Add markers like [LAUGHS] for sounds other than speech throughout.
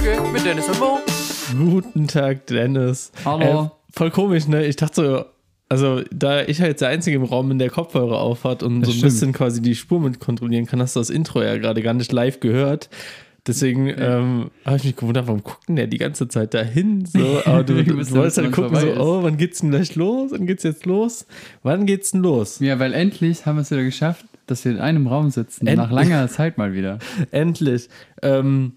Folge mit Dennis und Mo. Guten Tag, Dennis. Hallo. Äh, voll komisch, ne? Ich dachte so, also da ich halt der Einzige im Raum bin, der Kopfhörer aufhat und Das so ein stimmt. bisschen quasi die Spur mit kontrollieren kann, hast du das Intro ja gerade gar nicht live gehört. Deswegen ähm, habe ich mich gewundert, warum guckt denn der die ganze Zeit dahin? So, [LAUGHS] aber du, du wusste, wolltest halt gucken, so, ist. oh, wann geht's denn gleich los? Wann geht's jetzt los? Wann geht's denn los? Ja, weil endlich haben wir es wieder geschafft, dass wir in einem Raum sitzen. Endlich. Nach langer Zeit mal wieder. [LAUGHS] Endlich. Ähm,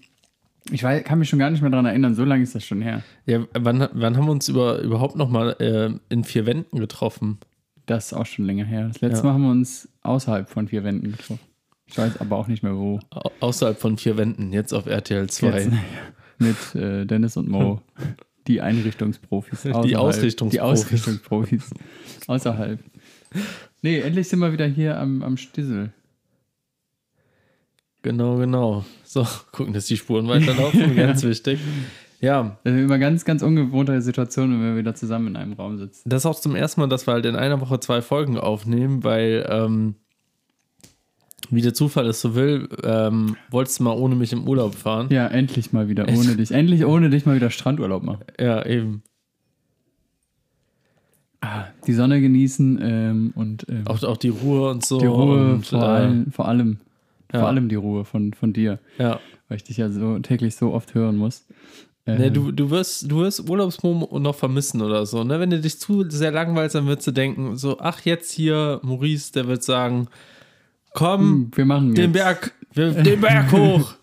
Ich weiß, kann mich schon gar nicht mehr daran erinnern, so lange ist das schon her. ja, wann, wann haben wir uns über, überhaupt nochmal äh, in vier Wänden getroffen? Das ist auch schon länger her. Das letzte Ja. Mal haben wir uns außerhalb von vier Wänden getroffen. Ich weiß aber auch nicht mehr wo. Au außerhalb von vier Wänden, jetzt auf RTL 2. Jetzt, [LAUGHS] mit äh, Dennis und Mo. [LAUGHS] Die Einrichtungsprofis. außerhalb. Ausrichtungsprofis. Die Ausrichtungsprofis. Außerhalb. Nee, endlich sind wir wieder hier am, am Stissel. Genau, genau. So, [LAUGHS] gucken, dass die Spuren weiterlaufen, [LAUGHS] ganz wichtig. Ja, Das ist immer ganz, ganz ungewohnte Situation, wenn wir wieder zusammen in einem Raum sitzen. das ist auch zum ersten Mal, dass wir halt in einer Woche zwei Folgen aufnehmen, weil, ähm, wie der Zufall es so will, ähm, wolltest du mal ohne mich im Urlaub fahren. Ja, endlich mal wieder ohne dich. Endlich ohne dich mal wieder Strandurlaub machen. [LAUGHS] Ja, eben. Die Sonne genießen ähm, und ähm, Auch, auch die Ruhe und so. die Ruhe und, vor, äh, allem, vor allem. Ja. Vor allem die Ruhe von, von dir, Ja. weil ich dich ja so täglich so oft hören muss. Ähm, Ne, du, du wirst, du wirst Urlaubsmomo noch vermissen oder so. Ne? Wenn du dich zu sehr langweilst, dann würdest du denken, so, ach, jetzt hier, Maurice, der wird sagen, komm, hm, wir machen den jetzt. Berg, wir, den Berg [LAUGHS] hoch.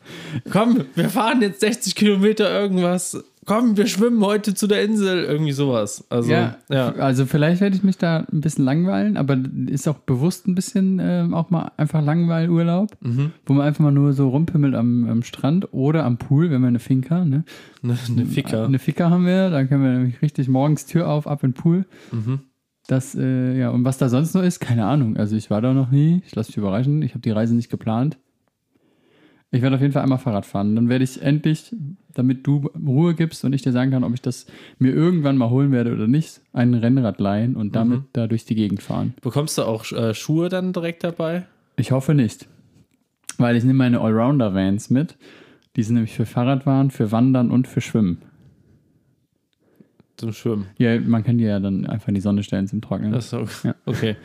Komm, wir fahren jetzt 60 Kilometer irgendwas. Komm, wir schwimmen heute zu der Insel. Irgendwie sowas. Also, ja, ja. also vielleicht werde ich mich da ein bisschen langweilen, aber ist auch bewusst ein bisschen ähm, auch mal einfach Langweilurlaub, Mhm. wo man einfach mal nur so rumpimmelt am, am Strand oder am Pool, wenn wir eine Finca, ne? Ne, ne Ficker. Eine Ficker haben wir, dann können wir nämlich richtig morgens Tür auf, ab in den Pool. Mhm. Das, äh, ja, und was da sonst noch ist, keine Ahnung. Also ich war da noch nie, ich lasse mich überraschen, ich habe die Reise nicht geplant. Ich werde auf jeden Fall einmal Fahrrad fahren. Dann werde ich endlich, damit du Ruhe gibst und ich dir sagen kann, ob ich das mir irgendwann mal holen werde oder nicht, ein Rennrad leihen und damit Mhm. da durch die Gegend fahren. Bekommst du auch äh, Schuhe dann direkt dabei? Ich hoffe nicht. Weil ich nehme meine Allrounder-Vans mit. Die sind nämlich für Fahrradfahren, für Wandern und für Schwimmen. Zum Schwimmen. Ja, man kann die ja dann einfach in die Sonne stellen zum Trocknen. Das ist okay. Ja. okay.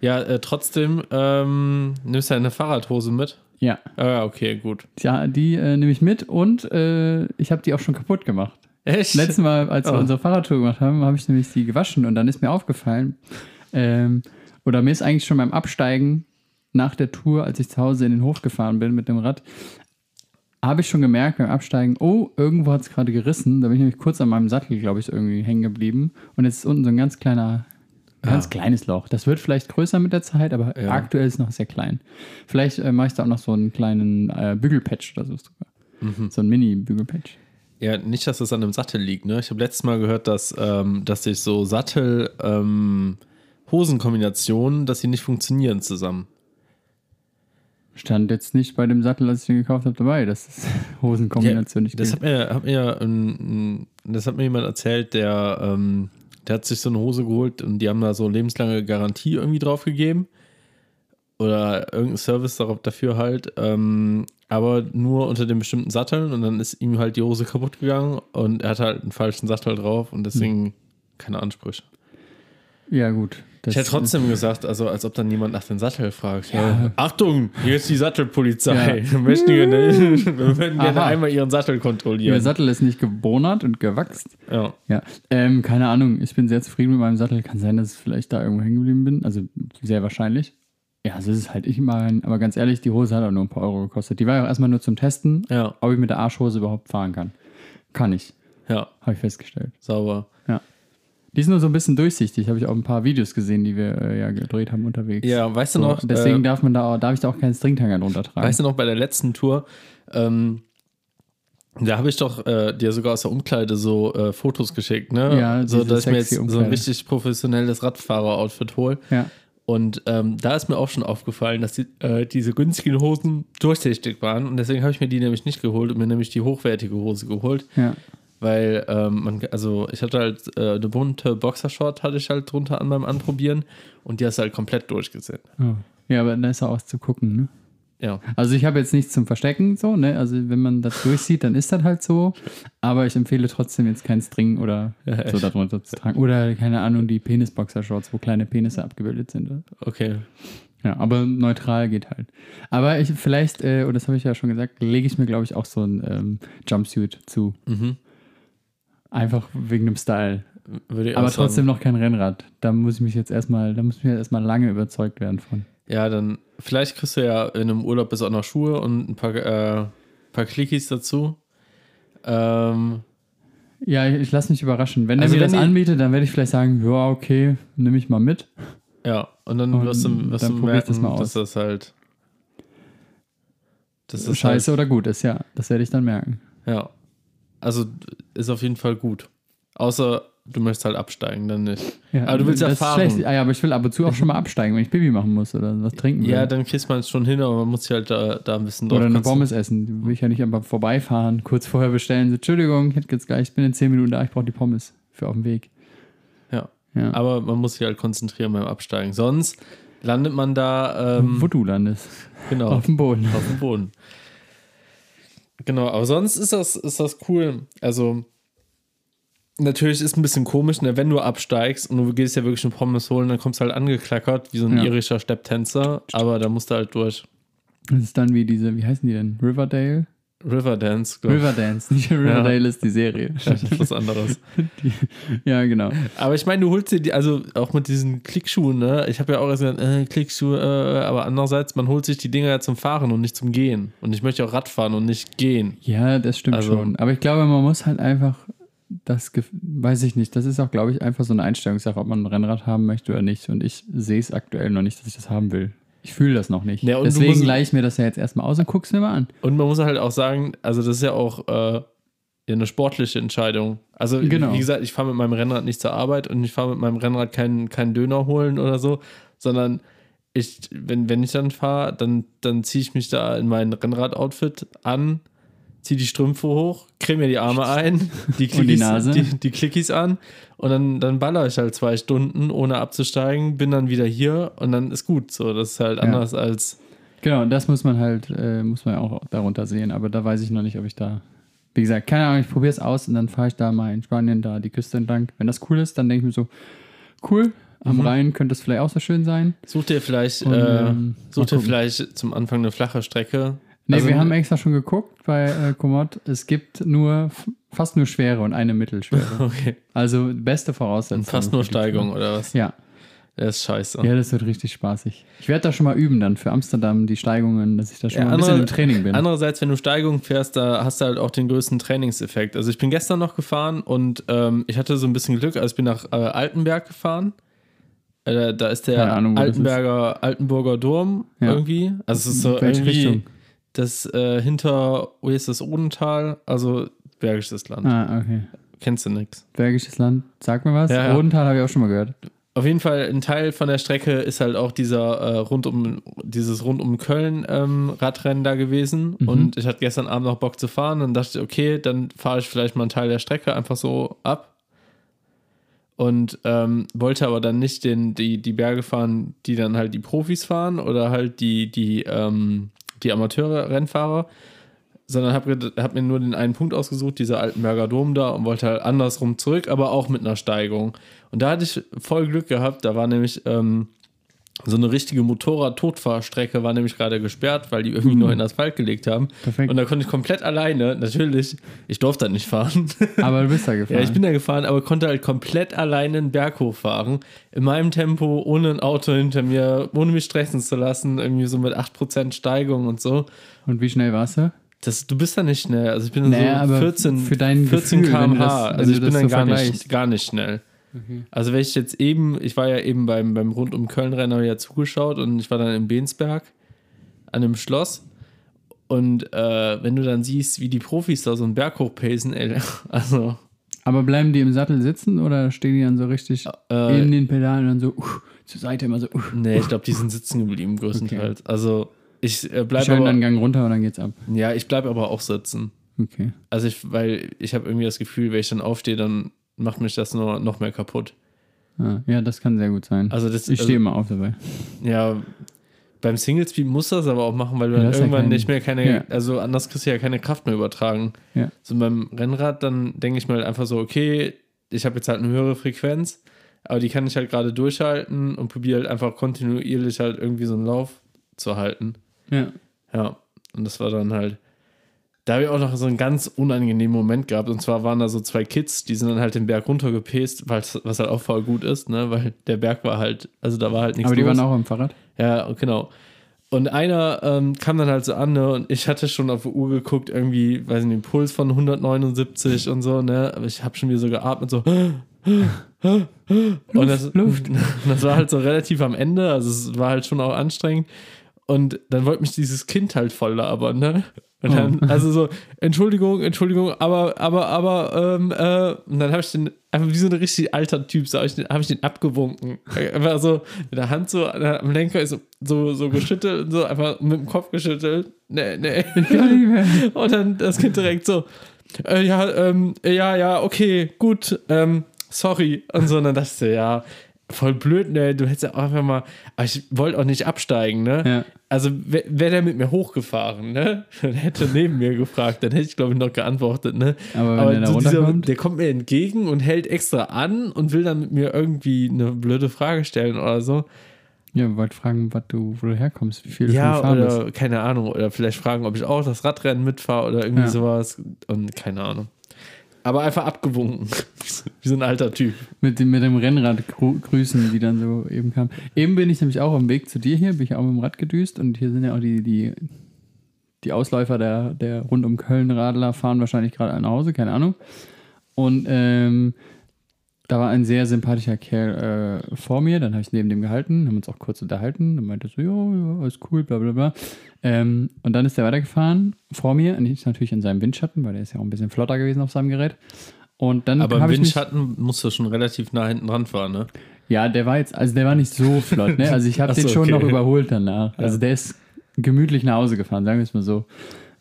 Ja, äh, trotzdem ähm, nimmst du eine Fahrradhose mit? Ja. Ah, okay, gut. Ja, die äh, nehme ich mit und äh, ich habe die auch schon kaputt gemacht. Echt? Letztes Mal, als wir Oh. unsere Fahrradtour gemacht haben, habe ich nämlich die gewaschen und dann ist mir aufgefallen, ähm, oder mir ist eigentlich schon beim Absteigen nach der Tour, als ich zu Hause in den Hof gefahren bin mit dem Rad, habe ich schon gemerkt beim Absteigen, oh, irgendwo hat es gerade gerissen. Da bin ich nämlich kurz an meinem Sattel, glaube ich, irgendwie hängen geblieben. Und jetzt ist unten so ein ganz kleiner, ganz kleines Loch. Das wird vielleicht größer mit der Zeit, aber Ja. aktuell ist es noch sehr klein. Vielleicht äh, mache ich da auch noch so einen kleinen äh, Bügelpatch oder so. Mhm. So ein Mini-Bügelpatch. Ja, nicht, dass es an einem Sattel liegt. Ne? Ich habe letztes Mal gehört, dass, ähm, dass sich so Sattel-Hosenkombinationen, dass sie nicht funktionieren zusammen. Stand jetzt nicht bei dem Sattel, als ich den gekauft habe, dabei, dass es [LAUGHS] Hosenkombination nicht Das gibt. hat mir, hat mir, ähm, das hat mir jemand erzählt, der, ähm, der hat sich so eine Hose geholt und die haben da so lebenslange Garantie irgendwie drauf gegeben. Oder irgendein Service darauf, dafür halt. Ähm, aber nur unter den bestimmten Satteln und dann ist ihm halt die Hose kaputt gegangen und er hat halt einen falschen Sattel drauf und deswegen keine Ansprüche. Ja, gut. Das, Ich hätte trotzdem gesagt, also als ob dann jemand nach den Sattel fragt. Ja. Achtung, hier ist die Sattelpolizei. Ja. [LAUGHS] [LAUGHS] [LAUGHS] Wir möchten gerne, wir würden gerne einmal ihren Sattel Der kontrollieren. Sattel ist nicht gebonert und gewachst. Ja. Ja, ähm, keine Ahnung. Ich bin sehr zufrieden mit meinem Sattel. Kann sein, dass ich vielleicht da irgendwo hängen geblieben bin. Also sehr wahrscheinlich. Ja, so ist es halt. Ich meine, aber ganz ehrlich, die Hose hat auch nur ein paar Euro gekostet. Die war ja auch erstmal nur zum Testen, Ja, ob ich mit der Arschhose überhaupt fahren kann. Kann ich. ja, Habe ich festgestellt. sauber. Ja. Die ist nur so ein bisschen durchsichtig. Habe ich auch ein paar Videos gesehen, die wir äh, ja gedreht haben unterwegs. Ja, weißt du So, noch, deswegen äh, darf man da auch, darf ich da auch keinen Stringtanger drunter tragen. weißt du noch, bei der letzten Tour, ähm, da habe ich doch äh, dir sogar aus der Umkleide so äh, Fotos geschickt, ne? Ja, so dass ich mir jetzt sexy so ein Umkleide. richtig professionelles Radfahrer-Outfit hole. ja. Und ähm, da ist mir auch schon aufgefallen, dass die, äh, diese günstigen Hosen durchsichtig waren. Und deswegen habe ich mir die nämlich nicht geholt und mir nämlich die hochwertige Hose geholt. Ja. Weil, ähm, man, also ich hatte halt äh, eine bunte Boxershort, hatte ich halt drunter an beim Anprobieren. Und die hast du halt komplett durchgesehen. Oh. Ja, aber da ist auch was zu gucken, ne? Ja. Also ich habe jetzt nichts zum Verstecken, so, ne? Also wenn man das durchsieht, dann ist das halt so. Aber ich empfehle trotzdem jetzt kein String oder Ja, [LAUGHS] so darunter zu tragen. Oder, keine Ahnung, die Penis-Boxer-Shorts, wo kleine Penisse abgebildet sind. Oder? Okay. Ja, aber neutral geht halt. Aber ich vielleicht, äh, und das habe ich ja schon gesagt, lege ich mir, glaube ich, auch so ein ähm, Jumpsuit zu. Mhm. Einfach wegen dem Style. Aber sagen. trotzdem noch kein Rennrad. Da muss ich mich jetzt erstmal, da muss ich mir erstmal lange überzeugt werden von. Ja, dann vielleicht kriegst du ja in einem Urlaub bis auch noch Schuhe und ein paar, äh, paar Clickies dazu. Ähm, Ja, ich, ich lasse mich überraschen. Wenn Also er mir das die- anbietet, dann werde ich vielleicht sagen, ja, okay, nehme ich mal mit. ja, und dann wirst du, wirst dann du merken, das mal aus. dass das halt. Das ist Scheiße Halt, oder gut ist, ja. Das werde ich dann merken. ja. Also ist auf jeden Fall gut. Außer du möchtest halt absteigen, dann nicht. Ja, Aber du willst schlecht. Ah, ja, aber ich will ab und zu auch schon mal absteigen, wenn ich Pipi machen muss oder was trinken will. Ja, dann kriegst man es schon hin, aber man muss sich halt da, da ein bisschen drauf oder eine. Pommes essen. Die will ich ja nicht einfach vorbeifahren, kurz vorher bestellen. So, Entschuldigung, ich jetzt gleich, ich bin in 10 Minuten da, ich brauche die Pommes für auf dem Weg. Ja. Ja. Aber man muss sich halt konzentrieren beim Absteigen. Sonst landet man da ähm, Wo du landest. genau, Auf dem Boden. auf dem Boden. Genau, aber sonst ist das, ist das cool. Also, natürlich ist ein bisschen komisch, ne, wenn du absteigst und du gehst ja wirklich eine Pommes holen, dann kommst du halt angeklackert, wie so ein Ja. irischer Stepptänzer, aber da musst du halt durch. Das ist dann wie diese, wie heißen die denn? Riverdale? Riverdance, glaube ich. Riverdance, nicht Riverdale ist die Serie. [LAUGHS] Das ist was anderes. Die, ja, genau. Aber ich meine, du holst dir die, also auch mit diesen Klickschuhen, ne? Ich habe ja auch gesagt, äh, Klickschuhe, äh, aber andererseits, man holt sich die Dinger ja zum Fahren und nicht zum Gehen. Und ich möchte auch Rad fahren und nicht gehen. Ja, das stimmt Also- schon. Aber ich glaube, man muss halt einfach das, weiß ich nicht, das ist auch, glaube ich, einfach so eine Einstellungssache, ob man ein Rennrad haben möchte oder nicht. Und ich sehe es aktuell noch nicht, dass ich das haben will. Ich fühle das noch nicht. Ja, Deswegen leih ich mir das ja jetzt erstmal aus und guck's mir mal an. Und man muss halt auch sagen, also das ist ja auch äh, eine sportliche Entscheidung. Also Genau. wie gesagt, ich fahre mit meinem Rennrad nicht zur Arbeit und ich fahre mit meinem Rennrad keinen keinen Döner holen oder so, sondern ich, wenn, wenn ich dann fahre, dann, dann ziehe ich mich da in mein Rennrad-Outfit an, ziehe die Strümpfe hoch, creme mir die Arme ein, [LAUGHS] die Und die Nase. die, die Clickies an und dann, dann baller ich halt zwei Stunden, ohne abzusteigen, bin dann wieder hier und dann ist gut. So, das ist halt Ja. anders als Genau, das muss man halt, äh, muss man auch darunter sehen. Aber da weiß ich noch nicht, ob ich da, wie gesagt, keine Ahnung, ich probiere es aus und dann fahre ich da mal in Spanien da die Küste entlang. Wenn das cool ist, dann denke ich mir so, cool, am Mhm. Rhein könnte es vielleicht auch so schön sein. Such dir vielleicht, Und, äh, ähm, such dir vielleicht zum Anfang eine flache Strecke. Nee, Also- wir haben extra schon geguckt bei äh, Komoot. Es gibt nur fast nur schwere und eine mittelschwere. [LAUGHS] Okay. Also beste Voraussetzung. Und fast nur Steigung oder was? Ja, Der ist scheiße. ja, das wird richtig spaßig. Ich werde da schon mal üben dann für Amsterdam, die Steigungen, dass ich da schon Ja, mal ein bisschen im Training bin. Andererseits, wenn du Steigung fährst, da hast du halt auch den größten Trainingseffekt. Also ich bin gestern noch gefahren und ähm, ich hatte so ein bisschen Glück. Also ich bin nach äh, Altenberg gefahren. Äh, da ist der Ahnung, das Altenberger, Altenburger Dom Ja. irgendwie. Also es ist so Welche irgendwie Richtung? Das äh, hinter, wo ist das, Odental? Also Bergisches Land. Ah, okay. Kennst du nix. Bergisches Land, sag mir was. Ja, ja. Rodental habe ich auch schon mal gehört. Auf jeden Fall ein Teil von der Strecke ist halt auch dieser äh, rund um dieses rund um Köln ähm, Radrennen da gewesen Mhm. und ich hatte gestern Abend noch Bock zu fahren dann dachte ich okay dann fahre ich vielleicht mal einen Teil der Strecke einfach so ab und ähm, wollte aber dann nicht den die die Berge fahren die dann halt die Profis fahren oder halt die die ähm, die Amateure Rennfahrer sondern habe hab mir nur den einen Punkt ausgesucht, dieser Altenberger Dom da und wollte halt andersrum zurück, aber auch mit einer Steigung. Und da hatte ich voll Glück gehabt, da war nämlich ähm, so eine richtige Motorrad-Totfahrstrecke war nämlich gerade gesperrt, weil die irgendwie nur in Asphalt gelegt haben. Perfekt. Und da konnte ich komplett alleine, natürlich, ich durfte da nicht fahren. Aber du bist da gefahren. [LAUGHS] ja, ich bin da gefahren, aber konnte halt komplett alleine einen Berg hochfahren. In meinem Tempo, ohne ein Auto hinter mir, ohne mich stressen zu lassen, irgendwie so mit 8% Steigung und so. Und wie schnell warst du? Das, du bist da nicht schnell. Also ich bin Naja, so aber 14, für dein 14 Gefühl, km/h. das- Also ich bin dann so gar, nicht, gar nicht schnell. Also wenn ich jetzt eben, ich war ja eben beim, beim Rund um Köln-Renner ja zugeschaut und ich war dann in Bensberg an einem Schloss. Und äh, wenn du dann siehst, wie die Profis da so einen Berg hochpacen, ey, [LAUGHS] also Aber bleiben die im Sattel sitzen oder stehen die dann so richtig äh, in den Pedalen und dann so uh, zur Seite immer so uh, nee, ich glaube, die sind sitzen geblieben [LAUGHS] größtenteils. Also ich äh, bleib schön aber, dann Gang runter und dann geht's ab. ja, ich bleib aber auch sitzen. Okay. Also ich, weil ich habe irgendwie das Gefühl, wenn ich dann aufstehe, dann macht mich das nur noch mehr kaputt. Ah, ja, das kann sehr gut sein. Also das ich also, stehe immer auf dabei. Ja, beim Single Speed musst du das aber auch machen, weil du Ja, dann ist ja irgendwann kein- nicht mehr keine, Ja. also anders kriegst du ja keine Kraft mehr übertragen. Ja. So beim Rennrad, dann denke ich mal einfach so, okay, ich habe jetzt halt eine höhere Frequenz, aber die kann ich halt gerade durchhalten und probiere halt einfach kontinuierlich halt irgendwie so einen Lauf zu halten. Ja. Ja, und das war dann halt. Da habe ich auch noch so einen ganz unangenehmen Moment gehabt. Und zwar waren da so zwei Kids, die sind dann halt den Berg runtergepest, was halt auch voll gut ist, ne? Weil der Berg war halt, also da war halt nichts Aber die los. waren auch am Fahrrad. Ja, genau. Und einer ähm, kam dann halt so an, ne? Und ich hatte schon auf die Uhr geguckt, irgendwie, weiß nicht, den Puls von 179 und so, ne? Aber ich habe schon wieder so geatmet, so. und das, Luft. [LAUGHS] das war halt so relativ am Ende, also es war halt schon auch anstrengend. Und dann wollte mich dieses Kind halt voll labern, ne? Und dann, Oh. also so, Entschuldigung, Entschuldigung, aber, aber, aber, ähm, äh, und dann habe ich den, einfach wie so ein richtig alter Typ, so habe ich, den- hab ich den abgewunken. Einfach so mit der Hand so am Lenker so, so, so geschüttelt und so, einfach mit dem Kopf geschüttelt. Nee, nee. [LAUGHS] Und dann das Kind direkt so, äh, ja, ähm, ja, ja, okay, gut, ähm, sorry. Und so, und dann dachte ich, ja, voll blöd, ne, du hättest ja auch einfach mal, aber ich wollte auch nicht absteigen, ne. Ja. Also wäre wär der mit mir hochgefahren, ne, [LAUGHS] dann hätte neben mir gefragt, dann hätte ich, glaube ich, noch geantwortet, ne. Aber Aber der so dieser, runterkommt. der kommt mir entgegen und hält extra an und will dann mit mir irgendwie eine blöde Frage stellen oder so. Ja, wir wollten fragen, was du, wo du herkommst, wie viel du Ja, gefahren bist. oder keine Ahnung. Oder vielleicht fragen, ob ich auch das Radrennen mitfahre oder irgendwie Ja. sowas. Und keine Ahnung. Aber einfach abgewunken. [LAUGHS] Wie so ein alter Typ. Mit dem, mit dem Rennrad grü grüßen, die dann so eben kam. Eben bin ich nämlich auch am Weg zu dir hier, bin ich auch mit dem Rad gedüst und hier sind ja auch die, die, die Ausläufer der, der rund um Köln Radler fahren wahrscheinlich gerade nach Hause, keine Ahnung. Und ähm, da war ein sehr sympathischer Kerl äh, vor mir, dann habe ich neben dem gehalten, haben uns auch kurz unterhalten, dann meinte er so, ja, alles cool, bla bla bla. Ähm, und dann ist er weitergefahren, vor mir, und ich natürlich in seinem Windschatten, weil der ist ja auch ein bisschen flotter gewesen auf seinem Gerät. Und dann Aber im ich mich, Windschatten musst du schon relativ nah hinten dran fahren, ne? ja, der war jetzt, also der war nicht so flott, ne? Also ich [LAUGHS] habe so, den schon okay. noch überholt danach. Also der ist gemütlich nach Hause gefahren, sagen wir es mal so.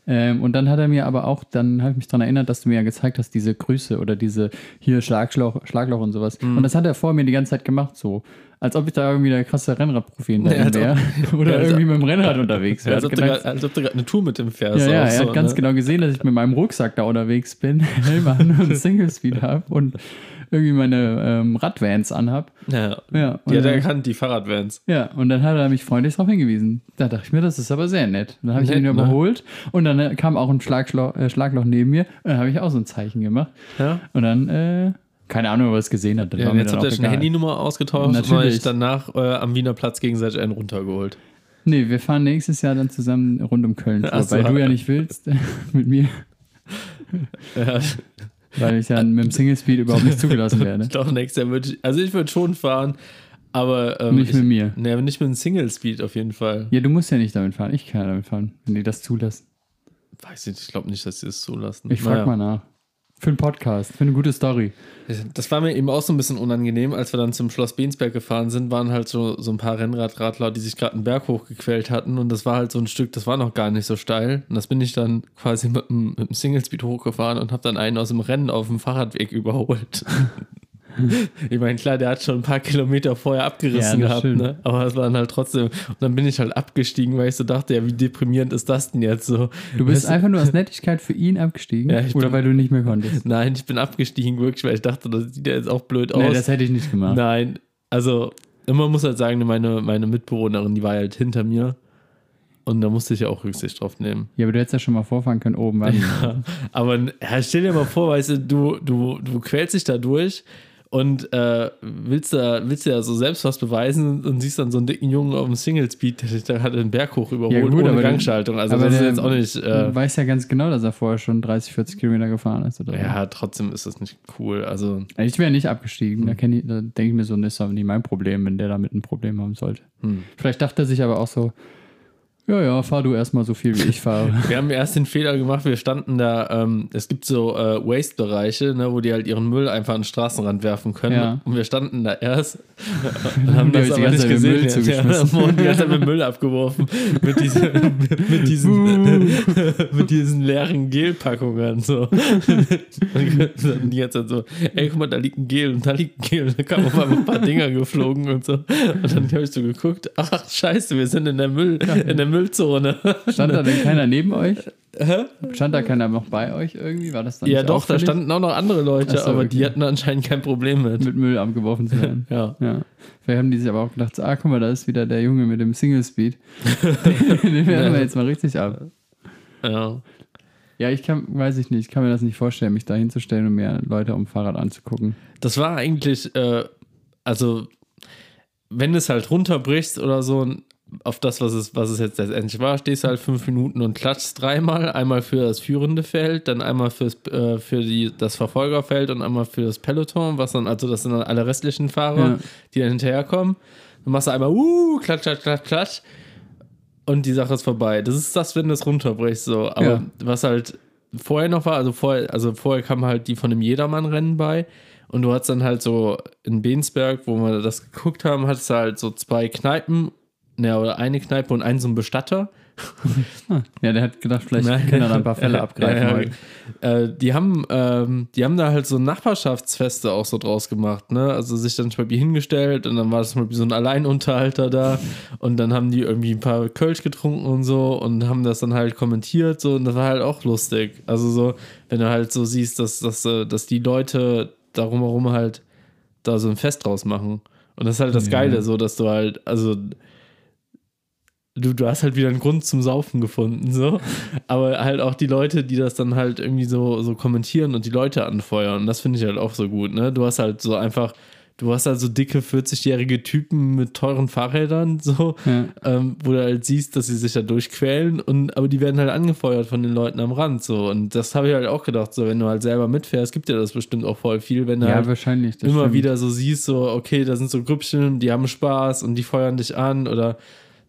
Ähm, und dann hat er mir aber auch, dann habe ich mich daran erinnert, dass du mir ja gezeigt hast, diese Grüße oder diese hier Schlagloch, Schlagloch und sowas. Mhm. Und das hat er vor mir die ganze Zeit gemacht, so. Als ob ich da irgendwie der krasse Rennradprofi in Ja, als wäre. [LAUGHS] Oder Ja, als irgendwie mit dem Rennrad unterwegs wäre. als, ob du Gemerkt- grad- als ob du gerade eine Tour mit dem fährst. ja, ja, er so, hat ganz ne? genau gesehen, dass ich mit meinem Rucksack da unterwegs bin, [LAUGHS] Helm an und [LAUGHS] Single Speed habe und irgendwie meine ähm, Radvans anhab. Ja, Ja, die hat er erkannt, die Fahrradvans. Ja, und dann hat er mich freundlich darauf hingewiesen. Da dachte ich mir, das ist aber sehr nett. Dann habe ich Nett, ihn ne? überholt und dann äh, kam auch ein Schlagloch, äh, Schlagloch neben mir und dann habe ich auch so ein Zeichen gemacht. Ja. Und dann, äh, keine Ahnung, ob er es gesehen hat. Ja, jetzt habt ihr auch schon eine. Handynummer ausgetauscht und Natürlich. euch danach äh, am Wiener Platz gegenseitig einen runtergeholt. Nee, wir fahren nächstes Jahr dann zusammen rund um Köln, Ach so. weil du ja nicht willst [LAUGHS] mit mir, Ja, weil ich dann mit dem Single Speed überhaupt nicht zugelassen werde. [LAUGHS] glaube, nächstes Jahr würde ich, also ich würde schon fahren, aber ähm, Nicht ich, mit mir. Aber nicht mit einem Single Speed auf jeden Fall. Ja, du musst ja nicht damit fahren. Ich kann ja damit fahren, wenn die das zulassen. Weiß ich, ich glaube nicht, dass sie es zulassen. Ich frage Naja. mal nach. Für einen Podcast, für eine gute Story. Das war mir eben auch so ein bisschen unangenehm, als wir dann zum Schloss Bensberg gefahren sind, waren halt so, so ein paar Rennradradler, die sich gerade einen Berg hochgequält hatten und das war halt so ein Stück, das war noch gar nicht so steil und das bin ich dann quasi mit dem, mit dem Single Speed hochgefahren und habe dann einen aus dem Rennen auf dem Fahrradweg [LAUGHS] überholt. [LAUGHS] ich meine, klar, der hat schon ein paar Kilometer vorher abgerissen Ja, gehabt, stimmt. ne? aber es waren halt trotzdem, und dann bin ich halt abgestiegen, weil ich so dachte, ja, wie deprimierend ist das denn jetzt so? Du bist Weißt einfach nur aus Nettigkeit für ihn abgestiegen Ja, oder bin- weil du nicht mehr konntest? Nein, ich bin abgestiegen wirklich, weil ich dachte, das sieht ja jetzt auch blöd aus. Nee, das hätte ich nicht gemacht. Nein, also man muss halt sagen, meine, meine Mitbewohnerin, die war halt hinter mir. Und da musste ich ja auch Rücksicht drauf nehmen. Ja, aber du hättest ja schon mal vorfahren können, oben [LAUGHS] warten. Aber ja, stell dir mal vor, weißt du, du, du, du quälst dich da durch und äh, willst, da, willst ja so selbst was beweisen und siehst dann so einen dicken Jungen auf dem Single Speed, der dich da hat den Berg hoch überholt, Ja, gut, ohne Gangschaltung. Also das ist jetzt auch nicht. Äh, Du weißt ja ganz genau, dass er vorher schon 30, 40 Kilometer gefahren ist. Oder so. ja, trotzdem ist das nicht cool. Also, Ich wäre nicht abgestiegen. Hm. Da, da denke ich mir so, das ist aber nicht mein Problem, wenn der damit ein Problem haben sollte. hm. Vielleicht dachte er sich aber auch so, Ja, ja, fahr du erstmal so viel, wie ich fahre. [LAUGHS] Wir haben erst den Fehler gemacht, wir standen da, ähm, es gibt so äh, Waste-Bereiche, ne, wo die halt ihren Müll einfach an den Straßenrand werfen können. Ja. Und wir standen da erst [LAUGHS] [LAUGHS] und haben Da das aber ganze nicht gesehen. Müll Ja, und die Zeit mit Müll abgeworfen. mit diesen, mit diesen, mit diesen leeren Gelpackungen. So. Und dann die ganze Zeit so, ey, guck mal, da liegt ein Gel und da liegt ein Gel. Und da kamen auf einmal ein paar Dinger geflogen und so. Und dann habe ich so geguckt, ach scheiße, wir sind in der Müll, in der Müllzone. [LAUGHS] Stand da denn keiner neben euch? Stand da keiner noch bei euch irgendwie? War das dann Ja, doch, da auffällig, standen auch noch andere Leute, so, aber okay. die hatten anscheinend kein Problem mit. mit Müll abgeworfen zu werden? [LAUGHS] Ja. Ja. Vielleicht haben die sich aber auch gedacht, so, ah, guck mal, da ist wieder der Junge mit dem Single Speed. [LAUGHS] Den werden wir jetzt mal richtig ab. ja. Ja, ich kann, weiß ich nicht, ich kann mir das nicht vorstellen, mich da hinzustellen und mir Leute am Fahrrad anzugucken. Das war eigentlich, äh, also, wenn du es halt runterbrichst oder so, auf das, was es, was es jetzt letztendlich war, stehst du halt fünf Minuten und klatschst dreimal. Einmal für das führende Feld, dann einmal fürs, äh, für die, das Verfolgerfeld und einmal für das Peloton, was dann, also das sind dann alle restlichen Fahrer, Ja. die dann hinterherkommen. Dann machst du einmal, uh, klatsch, klatsch, klatsch, klatsch. Und die Sache ist vorbei. Das ist das, wenn du es runterbrichst, so. Aber Ja. was halt vorher noch war, also vorher, also vorher kam halt die von dem Jedermann-Rennen bei. Und du hattest dann halt so in Bensberg, wo wir das geguckt haben, hattest du halt so zwei Kneipen, ne, oder eine Kneipe und einen so einen Bestatter. [LAUGHS] Ja, der hat gedacht, vielleicht Nein. können wir da ein paar Fälle [LAUGHS] abgreifen. Ja, ja. Äh, die haben, ähm, die haben da halt so Nachbarschaftsfeste auch so draus gemacht, ne? Also sich dann zum Beispiel hingestellt und dann war das zum Beispiel so ein Alleinunterhalter da und dann haben die irgendwie ein paar Kölsch getrunken und so und haben das dann halt kommentiert so und das war halt auch lustig. Also so, wenn du halt so siehst, dass, dass, äh, dass die Leute darum herum halt da so ein Fest draus machen. Und das ist halt das Ja. Geile, so dass du halt, also du, du hast halt wieder einen Grund zum Saufen gefunden, so. Aber halt auch die Leute, die das dann halt irgendwie so, so kommentieren und die Leute anfeuern. Das finde ich halt auch so gut, ne? Du hast halt so einfach, du hast halt so dicke 40-jährige Typen mit teuren Fahrrädern, so, Ja. ähm, wo du halt siehst, dass sie sich da durchquälen und aber die werden halt angefeuert von den Leuten am Rand, so. Und das habe ich halt auch gedacht, so, wenn du halt selber mitfährst, gibt dir das bestimmt auch voll viel, wenn du Ja, halt wahrscheinlich. immer stimmt. wieder so siehst, so, okay, da sind so Grüppchen, die haben Spaß und die feuern dich an oder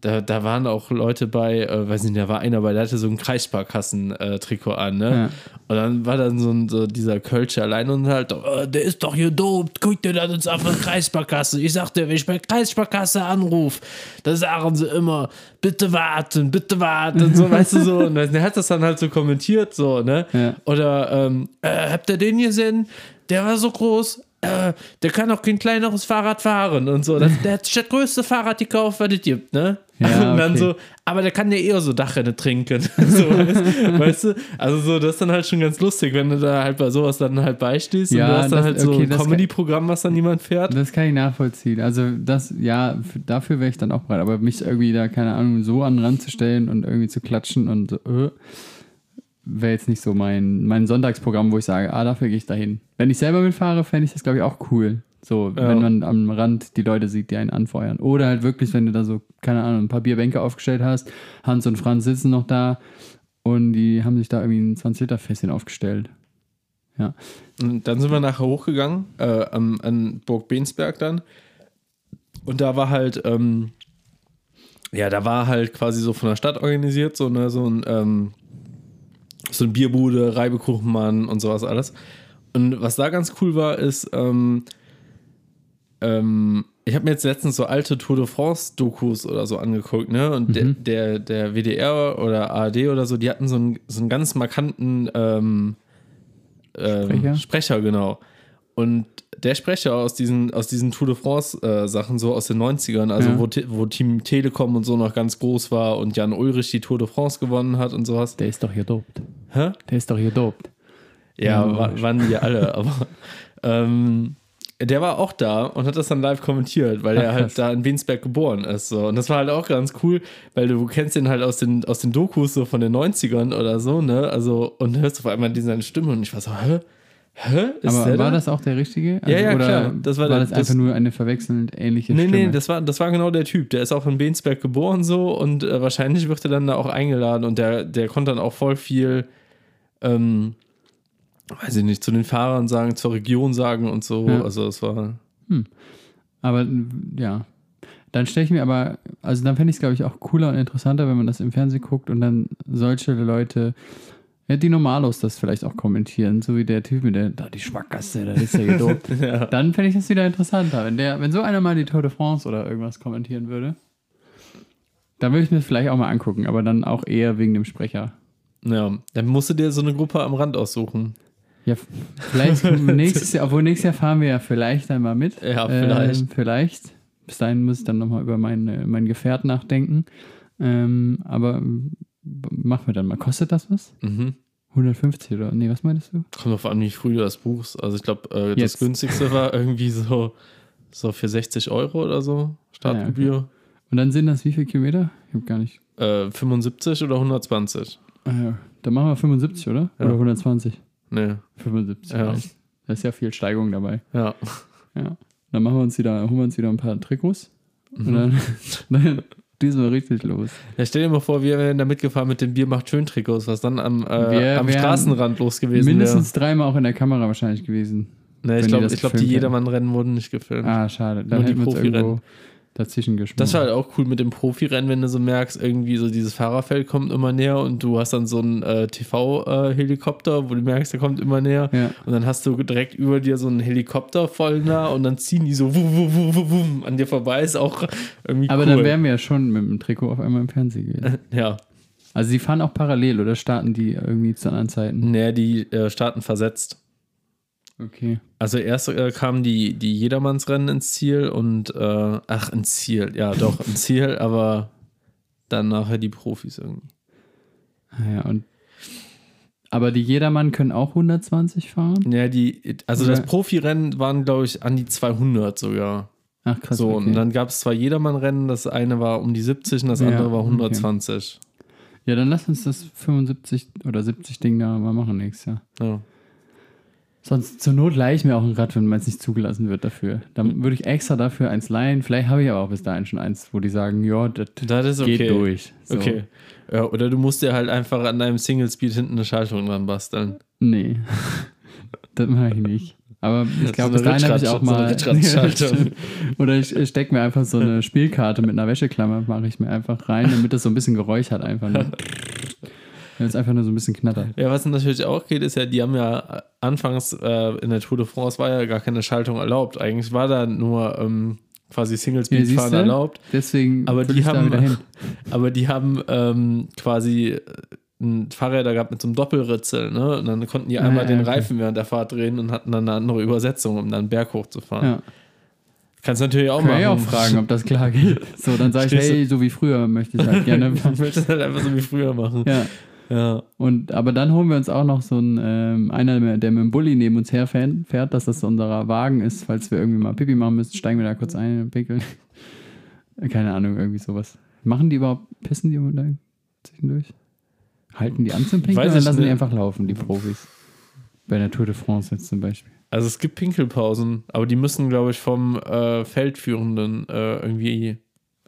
da, da waren auch Leute bei, äh, weiß nicht, da war einer bei, der hatte so ein Kreissparkassen-Trikot an, ne? Ja. Und dann war dann so, ein, so dieser Kölsche allein und halt, äh, der ist doch hier dope, guckt dir das jetzt auf der Kreissparkasse. Ich sagte, wenn ich bei Kreissparkasse anrufe, da sagen sie immer, bitte warten, bitte warten, so, [LAUGHS] weißt du, so. Und der hat das dann halt so kommentiert, so, ne? Ja. Oder, ähm, äh, habt ihr den gesehen? Der war so groß, äh, der kann auch kein kleineres Fahrrad fahren und so. Das, [LAUGHS] der hat das größte Fahrrad gekauft, was es gibt, ne? Ja, [LAUGHS] und dann okay. so, aber der kann ja eher so Dachrennen trinken. [LAUGHS] so, weißt, weißt du? Also so, das ist dann halt schon ganz lustig, wenn du da halt bei sowas dann halt beistehst Ja, und du hast dann das- halt so okay, ein Comedy-Programm, was dann niemand fährt. Das kann ich nachvollziehen. Also das, ja, dafür wäre ich dann auch bereit. Aber mich irgendwie da, keine Ahnung, so an den Rand zu stellen und irgendwie zu klatschen und so, äh, wäre jetzt nicht so mein, mein Sonntagsprogramm, wo ich sage, ah, dafür gehe ich dahin. Wenn ich selber mitfahre, fände ich das, glaube ich, auch cool. So, Ja. wenn man am Rand die Leute sieht, die einen anfeuern. Oder halt wirklich, wenn du da so, keine Ahnung, ein paar Bierbänke aufgestellt hast, Hans und Franz sitzen noch da und die haben sich da irgendwie ein 20-Liter-Fässchen aufgestellt. Ja. Und dann sind wir nachher hochgegangen, äh, am, an Burg Bensberg dann. Und da war halt, ähm, ja, da war halt quasi so von der Stadt organisiert, so, ne, so ein, ähm, so eine Bierbude, Reibekuchenmann und sowas alles. Und was da ganz cool war, ist, ähm, ähm, ich habe mir jetzt letztens so alte Tour de France-Dokus oder so angeguckt, ne? Und der, der, der WDR oder ARD oder so, die hatten so einen, so einen ganz markanten ähm, ähm, Sprecher? Sprecher, genau. Und der Sprecher aus diesen, aus diesen Tour de France-Sachen, so aus den 90ern, also Ja. wo, wo Team Telekom und so noch ganz groß war und Jan Ulrich die Tour de France gewonnen hat und sowas. Der ist doch hier dopt. Hä? Der ist doch hier dopt. Ja, Ja, wa- waren die alle, aber [LAUGHS] ähm, der war auch da und hat das dann live kommentiert, weil Ach, er halt krass. da in Wiensberg geboren ist. So. Und das war halt auch ganz cool, weil du kennst den halt aus den, aus den Dokus so von den 90ern oder so, ne? Also, und hörst auf einmal seine Stimme und ich war so, hä? Hä? Ist Aber war da? das auch der richtige? Also, Ja, ja, oder klar. Das war war das das- einfach nur eine verwechselnd ähnliche Nee, Stimme? nee, das war, das war genau der Typ. Der ist auch in Bensberg geboren so und äh, wahrscheinlich wird er dann da auch eingeladen und der, der konnte dann auch voll viel, ähm, weiß ich nicht, zu den Fahrern sagen, zur Region sagen und so. Ja. Also es war, Aber ja. Dann stelle ich mir aber, also dann fände ich es, glaube ich, auch cooler und interessanter, wenn man das im Fernsehen guckt und dann solche Leute, ja, die Normalos das vielleicht auch kommentieren, so wie der Typ mit der, da die Schmackgasse, da ist der gedopt. [LAUGHS] Ja. Dann fände ich das wieder interessanter. Wenn, der, wenn so einer mal die Tour de France oder irgendwas kommentieren würde, dann würde ich mir das vielleicht auch mal angucken, aber dann auch eher wegen dem Sprecher. ja, dann musst du dir so eine Gruppe am Rand aussuchen. Ja, vielleicht [LAUGHS] nächstes Jahr, obwohl nächstes Jahr fahren wir ja vielleicht einmal mit. Ja, vielleicht. Ähm, vielleicht. Bis dahin muss ich dann nochmal über mein, äh, mein Gefährt nachdenken. Ähm, aber machen wir dann mal. Kostet das was? Mhm. 150 oder? Nee, was meinst du? Kommt auf an, wie früh du das buchst. Also ich glaube, äh, das Jetzt. günstigste war [LAUGHS] irgendwie so, so für 60 Euro oder so Startgebühr. Und dann sind das wie viele Kilometer? Ich habe gar nicht. äh, 75 oder 120? Ah, ja. Dann machen wir 75, oder? Ja. Oder 120? Nee, 75. Ja. Da ist ja viel Steigung dabei. ja. Ja. Dann machen wir uns wieder, holen wir uns wieder ein paar Trikots. Und Mhm. dann, [LAUGHS] dann diesmal richtig los. Ja, stell dir mal vor, wir wären da mitgefahren mit den Bier macht schön Trikots, was dann am, äh, am Straßenrand los gewesen wäre. Mindestens dreimal auch in der Kamera wahrscheinlich gewesen. Wenn ich die glaube, ich glaub, die. Jedermann-Rennen wurden nicht gefilmt. Ah, schade. Dann Nur die Profirennen. Dazwischen geschmissen. Das war halt auch cool mit dem Profirennen, wenn du so merkst, irgendwie so dieses Fahrerfeld kommt immer näher und du hast dann so einen äh, TV-Helikopter, wo du merkst, der kommt immer näher. Ja. Und dann hast du direkt über dir so einen Helikopter voll nah und dann ziehen die so wuh, wuh, wuh, wuh, an dir vorbei. Ist auch irgendwie Aber cool. dann wären wir ja schon mit dem Trikot auf einmal im Fernsehen gewesen. ja. Also die fahren auch parallel oder starten die irgendwie zu anderen Zeiten? Naja, die äh, starten versetzt. Okay. Also erst äh, kamen die, die Jedermannsrennen ins Ziel und äh, ach, ins Ziel, ja doch, ins Ziel, [LAUGHS] aber dann nachher die Profis irgendwie. Ah Ja, und aber die Jedermann können auch 120 fahren? Ja, die, also Oder- das Profirennen waren, glaube ich, an die 200 sogar. Ach krass. so, okay. und dann gab es zwei Jedermann-Rennen, das eine war um die 70 und das Ja, andere war okay. 120. ja, dann lass uns das 75 oder 70 Ding da mal machen nächstes Jahr. Ja. Sonst zur Not leihe ich mir auch ein Rad, wenn meins nicht zugelassen wird dafür. Dann würde ich extra dafür eins leihen. Vielleicht habe ich aber auch bis dahin schon eins, wo die sagen, ja, das okay. geht durch. So. Okay. Ja, oder du musst dir halt einfach an deinem Single-Speed hinten eine Schaltung dran basteln. Nee, [LAUGHS] das mache ich nicht. Aber ich glaube, bis dahin habe ich auch so eine mal. [LAUGHS] Oder ich stecke mir einfach so eine [LAUGHS] Spielkarte mit einer Wäscheklammer, mache ich mir einfach rein, damit das so ein bisschen Geräusch hat, einfach nur. Wenn es einfach nur so ein bisschen knattert. Ja, was natürlich auch geht, ist ja, die haben ja anfangs äh, in der Tour de France war ja gar keine Schaltung erlaubt. Eigentlich war da nur ähm, quasi Ja, Single-Speed-Fahren siehste? erlaubt. Deswegen Aber die haben, [LAUGHS] aber die haben ähm, quasi äh, ein Fahrräder gehabt mit so einem Doppelritzel, ne? Und dann konnten die Ah, einmal ja, den okay. Reifen während der Fahrt drehen und hatten dann eine andere Übersetzung, um dann Berg hochzufahren. Ja. Kannst natürlich auch ich auch fragen, ob das klar geht. [LAUGHS] So, dann sage ich, hey, so wie früher möchte ich halt gerne. [LAUGHS] Ich möchte das halt einfach so wie früher machen. ja. Ja. Und, aber dann holen wir uns auch noch so einen, ähm, einer, der mit dem Bulli neben uns herfährt, fährt, dass das unser Wagen ist, falls wir irgendwie mal Pipi machen müssen, steigen wir da kurz ein und pinkeln. [LAUGHS] Keine Ahnung, irgendwie sowas. Machen die überhaupt, pissen die da zwischendurch? Halten die an zum Pinkeln oder lassen die einfach laufen, die Profis? Bei der Tour de France jetzt zum Beispiel. Also es gibt Pinkelpausen, aber die müssen, glaube ich, vom äh, Feldführenden äh, irgendwie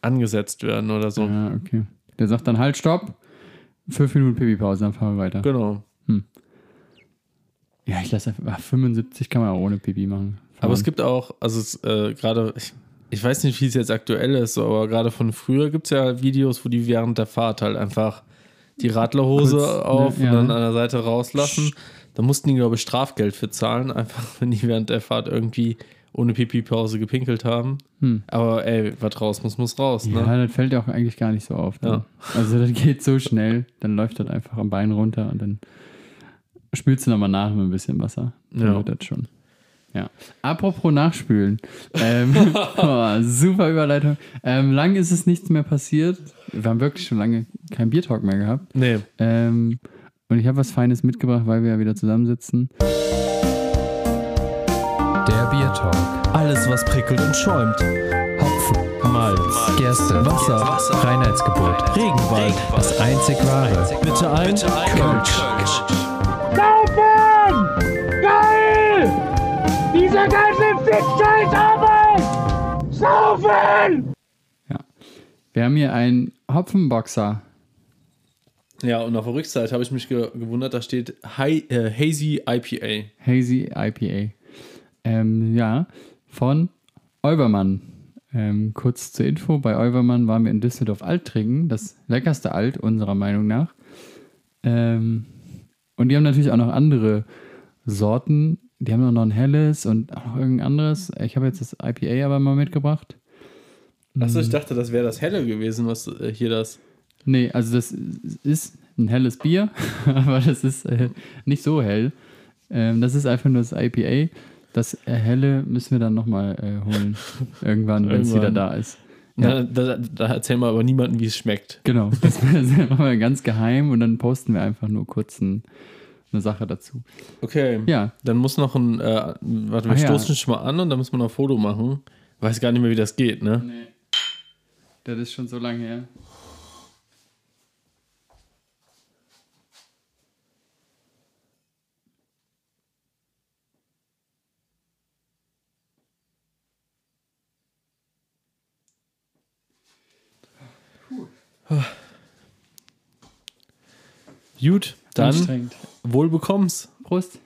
angesetzt werden oder so. Ja, okay. Der sagt dann halt, stopp, fünf Minuten Pipi-Pause, dann fahren wir weiter. Genau. Ja, ich lasse einfach, ach, 75 kann man auch ohne Pipi machen. Aber es Fahren. gibt auch, also äh, gerade, ich, ich weiß nicht, wie es jetzt aktuell ist, aber gerade von früher gibt es ja Videos, wo die während der Fahrt halt einfach die Radlerhose Kurz, ne, auf ja. und dann an der Seite rauslassen. Da mussten die, glaube ich, Strafgeld für zahlen, [LAUGHS] einfach wenn die während der Fahrt irgendwie ohne Pipi-Pause gepinkelt haben. Hm. Aber ey, was raus muss, muss raus, ne? Ja, das fällt ja auch eigentlich gar nicht so auf. Dann. Ja. Also das geht so schnell, dann läuft das einfach am Bein runter und dann spülst du nochmal nach mit ein bisschen Wasser. Dann Ja. wird das schon. Ja. Apropos Nachspülen. ähm, [LAUGHS] oh, super Überleitung. Ähm, lang ist es nichts mehr passiert. Wir haben wirklich schon lange keinen Biertalk mehr gehabt. Nee. Ähm, und ich habe was Feines mitgebracht, weil wir ja wieder zusammensitzen. Der Biertalk. Alles, was prickelt und schäumt. Hopfen, Malz, Gerste, Wasser, Reinheitsgebot. Regenwald. Das einzig wahre. Bitte ein Kölsch. Saufen! Geil! Diese ganze Fick-Scheiß-Arbeit! Saufen! Wir haben hier einen Hopfenboxer. Ja, und auf der Rückseite habe ich mich ge gewundert, da steht Hi äh, Hazy IPA. Hazy IPA. Ähm, ja, von Olbermann. Ähm, kurz zur Info, bei Euwermann waren wir in Düsseldorf Alt trinken, das leckerste Alt unserer Meinung nach. Ähm, und die haben natürlich auch noch andere Sorten. Die haben auch noch ein helles und auch noch irgendein anderes. Ich habe jetzt das IPA aber mal mitgebracht. Achso, ich dachte, das wäre das Helle gewesen, was äh, hier das. Nee, also das ist ein helles Bier, [LAUGHS] aber das ist äh, nicht so hell. Ähm, das ist einfach nur das IPA. Das helle müssen wir dann nochmal äh, holen. [LAUGHS] Irgendwann, wenn es wieder da ist. Ja. Da, da, da erzählen wir aber niemandem, wie es schmeckt. Genau, [LAUGHS] das machen wir ganz geheim und dann posten wir einfach nur kurz ein, eine Sache dazu. Okay. Ja, Dann muss noch ein. Äh, warte, wir Ah, ja. stoßen schon mal an und dann muss man noch ein Foto machen. Weiß gar nicht mehr, wie das geht, ne? nee. Das ist schon so lange her. Gut, dann Anstrengend. wohl bekomm's. Prost.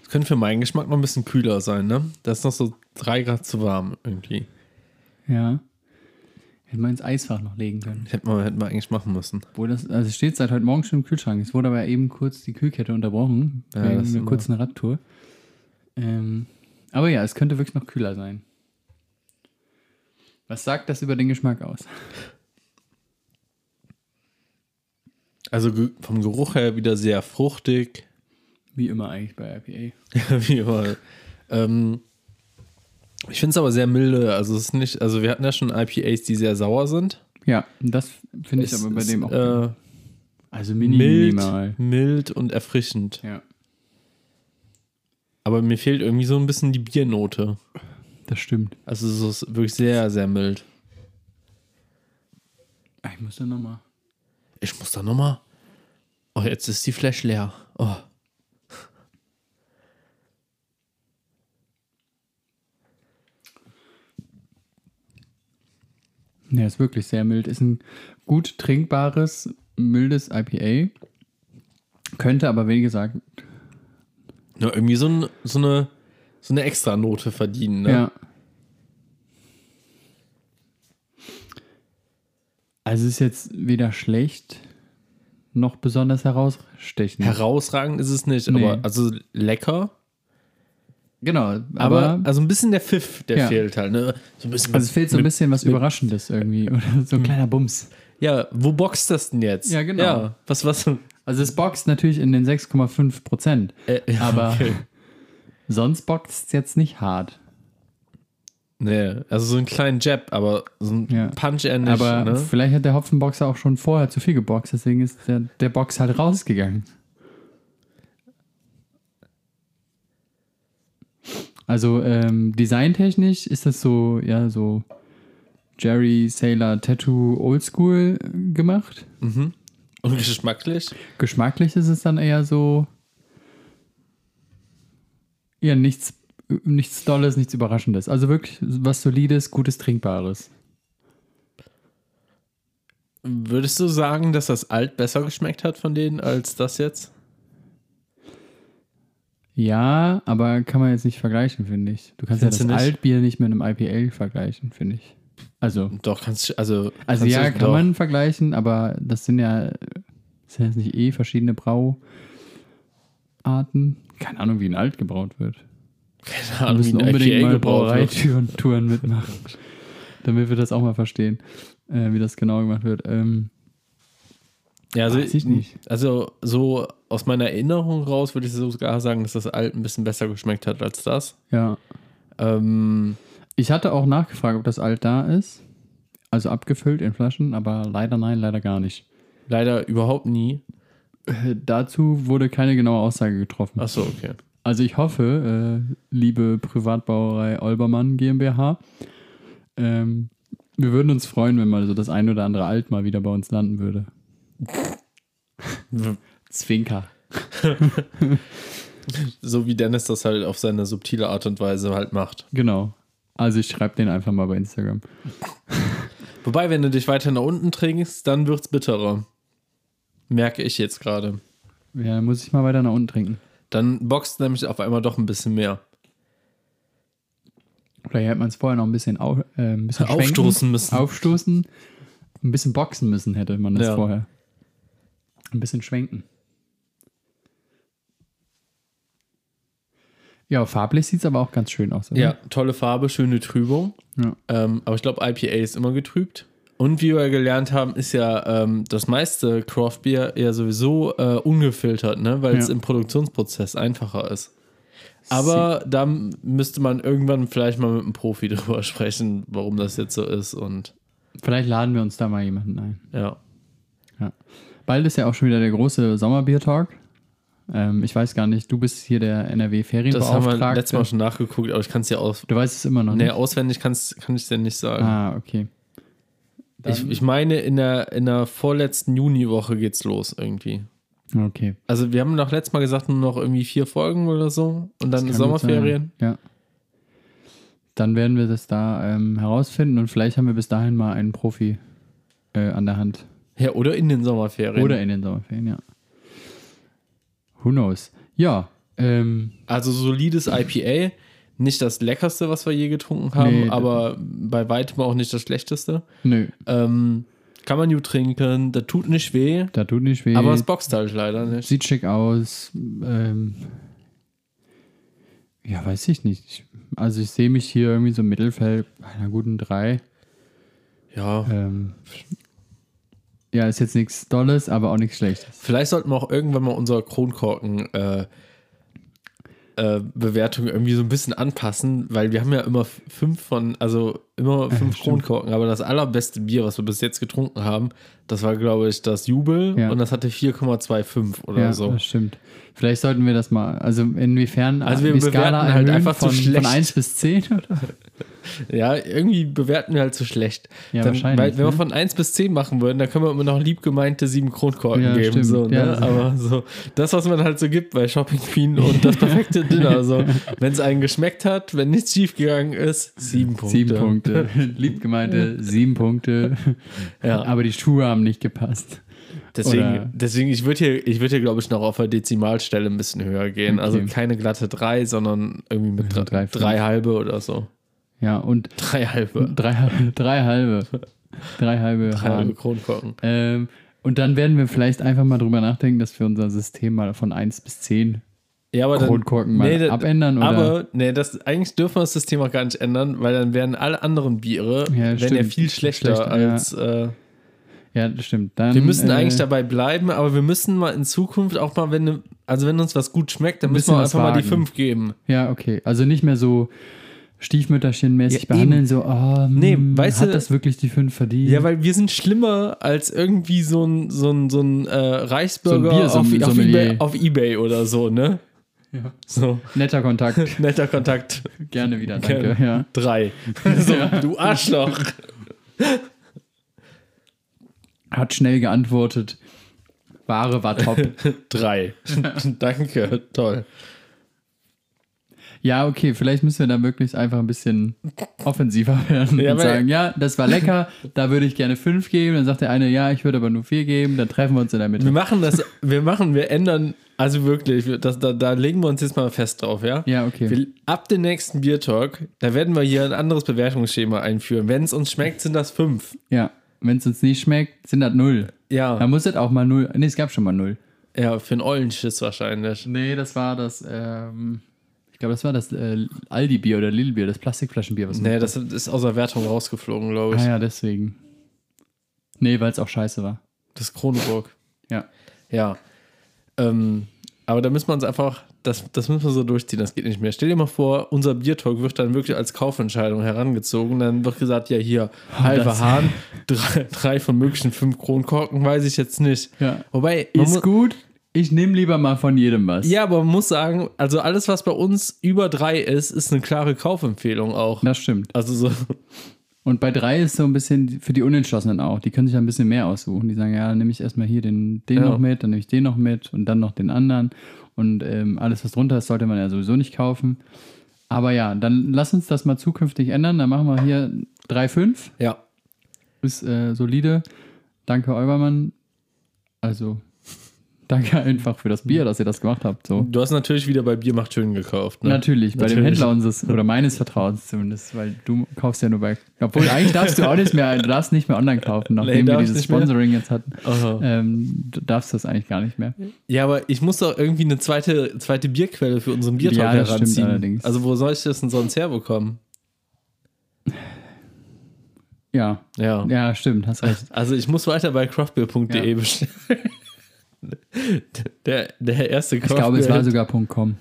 Das könnte für meinen Geschmack noch ein bisschen kühler sein, ne? Das ist noch so drei Grad zu warm irgendwie. Ja. Hätten wir ins Eisfach noch legen können. Hätten wir, hätten wir eigentlich machen müssen. Wo das, also es steht seit heute Morgen schon im Kühlschrank. Es wurde aber eben kurz die Kühlkette unterbrochen. Ja, wegen das ist einer kurzen Radtour. Ähm, aber ja, es könnte wirklich noch kühler sein. Was sagt das über den Geschmack aus? Also vom Geruch her wieder sehr fruchtig. Wie immer eigentlich bei IPA. [LAUGHS] Wie immer. Ähm, ich finde es aber sehr milde. Also es ist nicht, also wir hatten ja schon IPAs, die sehr sauer sind. Ja, das finde ich aber bei ist, dem auch. äh, also mini, mild, minimal. mild und erfrischend. Ja, Aber mir fehlt irgendwie so ein bisschen die Biernote. das stimmt. Also es ist wirklich sehr, sehr mild. Ah, Ich muss da nochmal. Ich muss da nochmal. Oh, jetzt ist die Flash leer. Oh. Ja, ist wirklich sehr mild. Ist ein gut trinkbares, mildes IPA. Könnte aber, wie gesagt, Ja, irgendwie so, ein, so eine so eine extra Note verdienen. Ne? Ja. Also ist jetzt weder schlecht noch besonders herausstechend. Herausragend ist es nicht, Nee. aber also lecker. genau, aber, Aber, also ein bisschen der Pfiff, der Ja. fehlt halt. Ne? So ein bisschen also es fehlt so ein bisschen was Überraschendes irgendwie [LAUGHS] oder so ein kleiner Bums. Ja, wo boxt das denn jetzt? Ja, genau. Ja, was, was? Also es boxt natürlich in den 6,5 Prozent, Äh, ja, aber okay. sonst boxt es jetzt nicht hart. Nee, also so einen kleinen Jab, aber so ein Ja. Punch eher nicht. aber ne? vielleicht hat der Hopfenboxer auch schon vorher zu viel geboxt, deswegen ist der, der Box halt rausgegangen. Also ähm, designtechnisch ist das so, ja, so Jerry Sailor Tattoo Oldschool gemacht. Und geschmacklich? Geschmacklich ist es dann eher so, ja, nichts, nichts Dolles, nichts Überraschendes. Also wirklich was Solides, Gutes, Trinkbares. Würdest du sagen, dass das Alt besser geschmeckt hat von denen als das jetzt? Ja, aber kann man jetzt nicht vergleichen, finde ich. Du kannst Findest ja das? Altbier nicht mit einem IPA vergleichen, finde ich. Also, Doch, kannst du, also. also kannst ja, kann doch. man vergleichen, aber das sind ja, das sind jetzt nicht eh verschiedene Brauarten. Keine Ahnung, wie ein Alt gebraut wird. Keine Wir Ahnung, wie müssen ein unbedingt IPA mal. Brauereitouren Touren mitmachen, [LAUGHS] damit wir das auch mal verstehen, äh, wie das genau gemacht wird. Ähm, Ja, also, Weiß ich nicht. also so aus meiner Erinnerung raus würde ich sogar sagen, dass das Alt ein bisschen besser geschmeckt hat als das. ja. Ähm, Ich hatte auch nachgefragt, ob das Alt da ist. Also abgefüllt in Flaschen, aber leider nein, leider gar nicht. leider überhaupt nie. Äh, Dazu wurde keine genaue Aussage getroffen. Achso, okay. Also ich hoffe, äh, liebe Privatbrauerei Olbermann GmbH, ähm, wir würden uns freuen, wenn mal so das ein oder andere Alt mal wieder bei uns landen würde. [LAUGHS] Zwinker. [LAUGHS] So wie Dennis das halt auf seine subtile Art und Weise halt macht. Genau. Also ich schreibe den einfach mal bei Instagram. Wobei, wenn du dich weiter nach unten trinkst, dann wird's bitterer. Merke ich jetzt gerade. Ja, dann muss ich mal weiter nach unten trinken. Dann boxt nämlich auf einmal doch ein bisschen mehr. Vielleicht hätte man es vorher noch ein bisschen, au, äh, ein bisschen Aufstoßen müssen. Aufstoßen. Ein bisschen boxen müssen hätte man das Ja. vorher. Ein bisschen schwenken. Ja, farblich sieht es aber auch ganz schön aus. Oder? Ja, tolle Farbe, schöne Trübung. Ja. Ähm, aber ich glaube, IPA ist immer getrübt. Und wie wir gelernt haben, ist ja ähm, das meiste Craft Beer eher sowieso äh, ungefiltert, ne? weil es Ja. im Produktionsprozess einfacher ist. Aber da m- müsste man irgendwann vielleicht mal mit einem Profi [LAUGHS] drüber sprechen, warum das jetzt so ist. Und Vielleicht laden wir uns da mal jemanden ein. ja. Bald ist ja auch schon wieder der große Sommerbier-Talk. Ähm, ich weiß gar nicht, du bist hier der Das haben wir NRW-Ferienbeauftragte. letztes Mal schon nachgeguckt, aber ich kann es ja aus. Du weißt es immer noch Nee, nicht. auswendig kann's, kann ich es dir nicht sagen. Ah, okay. ich, ich meine, in der, in der vorletzten Juniwoche geht's los irgendwie. Okay. Also wir haben doch letztes Mal gesagt, nur noch irgendwie vier Folgen oder so und dann Sommerferien. Ja. Dann werden wir das da ähm, herausfinden und vielleicht haben wir bis dahin mal einen Profi äh, an der Hand. Ja, oder in den Sommerferien. Oder in den Sommerferien, ja. Who knows? Ja, ähm, also solides IPA. Nicht das leckerste, was wir je getrunken haben, Nee, aber bei weitem auch nicht das schlechteste. nö, Ähm, kann man gut trinken, das tut nicht weh, da tut nicht weh. aber es boxt halt leider nicht. Sieht schick aus. Ähm, ja, weiß ich nicht. Ich, also ich sehe mich hier irgendwie so im Mittelfeld bei einer guten 3. Ja, Ähm, ja, ist jetzt nichts Dolles, aber auch nichts Schlechtes. vielleicht sollten wir auch irgendwann mal unsere Kronkorken äh, äh, Bewertung irgendwie so ein bisschen anpassen, weil wir haben ja immer fünf von, also immer fünf stimmt. Kronkorken, aber das allerbeste Bier, was wir bis jetzt getrunken haben, das war, glaube ich, das Jubel Ja. und das hatte 4,25 oder ja, so. das stimmt. Vielleicht sollten wir das mal, also inwiefern Also wir die Skala bewerten halt einfach zu von, schlecht. von 1 bis 10 oder? [LAUGHS] Ja, irgendwie bewerten wir halt zu schlecht. Ja, dann, wahrscheinlich, Weil, wenn wir ne? von 1 bis 10 machen würden, dann können wir immer noch lieb gemeinte sieben Kronkorken Ja, geben. stimmt. So, ne? Ja. Aber so, das, was man halt so gibt bei Shopping Queen und das perfekte Dinner. So, [LAUGHS] wenn es einen geschmeckt hat, wenn nichts schief gegangen ist, sieben Punkte. Sieben Punkte. [LAUGHS] Lieb gemeinte sieben Punkte. Ja. Aber die Schuhe haben nicht gepasst. Deswegen, Oder- deswegen ich würde hier, ich würde hier, glaube ich, noch auf der Dezimalstelle ein bisschen höher gehen. Also Okay. keine glatte 3, sondern irgendwie mit Ja, drei, drei, drei halbe oder so. Ja, und Drei halbe. drei, drei halbe. Drei halbe. Drei halbe. Kronkorken. Ähm, und dann werden wir vielleicht einfach mal drüber nachdenken, dass wir unser System mal von 1 bis 10 Ja, aber dann, Kronkorken mal da- abändern. Oder? Aber nee, das, eigentlich dürfen wir das System auch gar nicht ändern, weil dann werden alle anderen Biere Ja, werden ja viel schlechter, Schlechter, ja. als äh, ja, das stimmt. Dann, wir müssen äh, eigentlich dabei bleiben, aber wir müssen mal in Zukunft auch mal, wenn also wenn uns was gut schmeckt, dann müssen wir einfach was mal die wagen. 5 geben. Ja, okay. Also nicht mehr so stiefmütterchenmäßig Ja, behandeln, so, oh, Nee, hm, weißt hat du- das wirklich die 5 verdient? Ja, weil wir sind schlimmer als irgendwie so ein, so ein, so ein äh, Reichsbürger So ein auf, auf, Biersommelier. eBay, auf Ebay oder so, ne? Ja. So, Netter Kontakt. [LAUGHS] netter Kontakt. Gerne wieder, danke. Gerne. Ja. Drei. [LAUGHS] So, du Arschloch. [LAUGHS] Hat schnell geantwortet. Ware war top. [LAUGHS] Drei. [LAUGHS] Danke, toll. Ja, okay, vielleicht müssen wir da wirklich einfach ein bisschen offensiver werden Ja, und sagen, ja, das war lecker, da würde ich gerne fünf geben. Dann sagt der eine, ja, ich würde aber nur vier geben. Dann treffen wir uns in der Wir Mitte. machen das, wir machen, wir ändern, also wirklich, wir- das, da, da legen wir uns jetzt mal fest drauf, ja? Ja, okay. Wir, ab dem nächsten Bier Talk, da werden wir hier ein anderes Bewertungsschema einführen. Wenn es uns schmeckt, sind das fünf. Ja, wenn es uns nicht schmeckt, sind das null. Da Ja, muss es auch mal null. Nee, es gab schon mal null. ja, für einen Ollenschiss wahrscheinlich. Nee, das war das, ähm, ich glaube, das war das äh, Aldi-Bier oder Lidl-Bier, das Plastikflaschenbier. Was Nee, das ist aus der Wertung rausgeflogen, glaube ich. Ah ja, deswegen. Nee, weil es auch scheiße war. Das Kronenburg. Ja. Ja. Ähm, aber da müssen wir uns einfach, das, das müssen wir so durchziehen, das geht nicht mehr. Stell dir mal vor, unser Biertalk wird dann wirklich als Kaufentscheidung herangezogen. Dann wird gesagt, ja, hier, halber Hahn, drei, drei von möglichen fünf Kronkorken, weiß ich jetzt nicht. Ja. Wobei, Ist gut. Ich nehme lieber mal von jedem was. ja, aber man muss sagen, also alles, was bei uns über drei ist, ist eine klare Kaufempfehlung auch. Das stimmt. Also so, Und bei drei ist so ein bisschen für die Unentschlossenen auch. Die können sich ein bisschen mehr aussuchen. Die sagen, ja, dann nehme ich erstmal hier den, den Ja. noch mit, dann nehme ich den noch mit und dann noch den anderen. Und ähm, alles, was drunter ist, sollte man ja sowieso nicht kaufen. Aber ja, dann lass uns das mal zukünftig ändern. Dann machen wir hier 3,5. ja. Ist äh, solide. Danke, Eubermann. Also, danke einfach für das Bier, dass ihr das gemacht habt. So. Du hast natürlich wieder bei Bier macht schön gekauft. Ne? Natürlich, bei dem Natürlich. Händler unseres oder meines Vertrauens zumindest, weil du kaufst ja nur bei. Obwohl eigentlich darfst du auch nicht mehr, du darfst nicht mehr online kaufen, nachdem wir darfst dieses mehr. Sponsoring jetzt hatten. Ähm, du darfst das eigentlich gar nicht mehr. Ja, aber ich muss doch irgendwie eine zweite, zweite Bierquelle für unseren Biertalk Ja, heranziehen. allerdings. Also wo soll ich das denn sonst herbekommen? Ja, Ja. ja, stimmt, hast recht. Also ich muss weiter bei craftbeer.de Ja. bestellen. Der, der erste Ich glaube, es war sogar .com.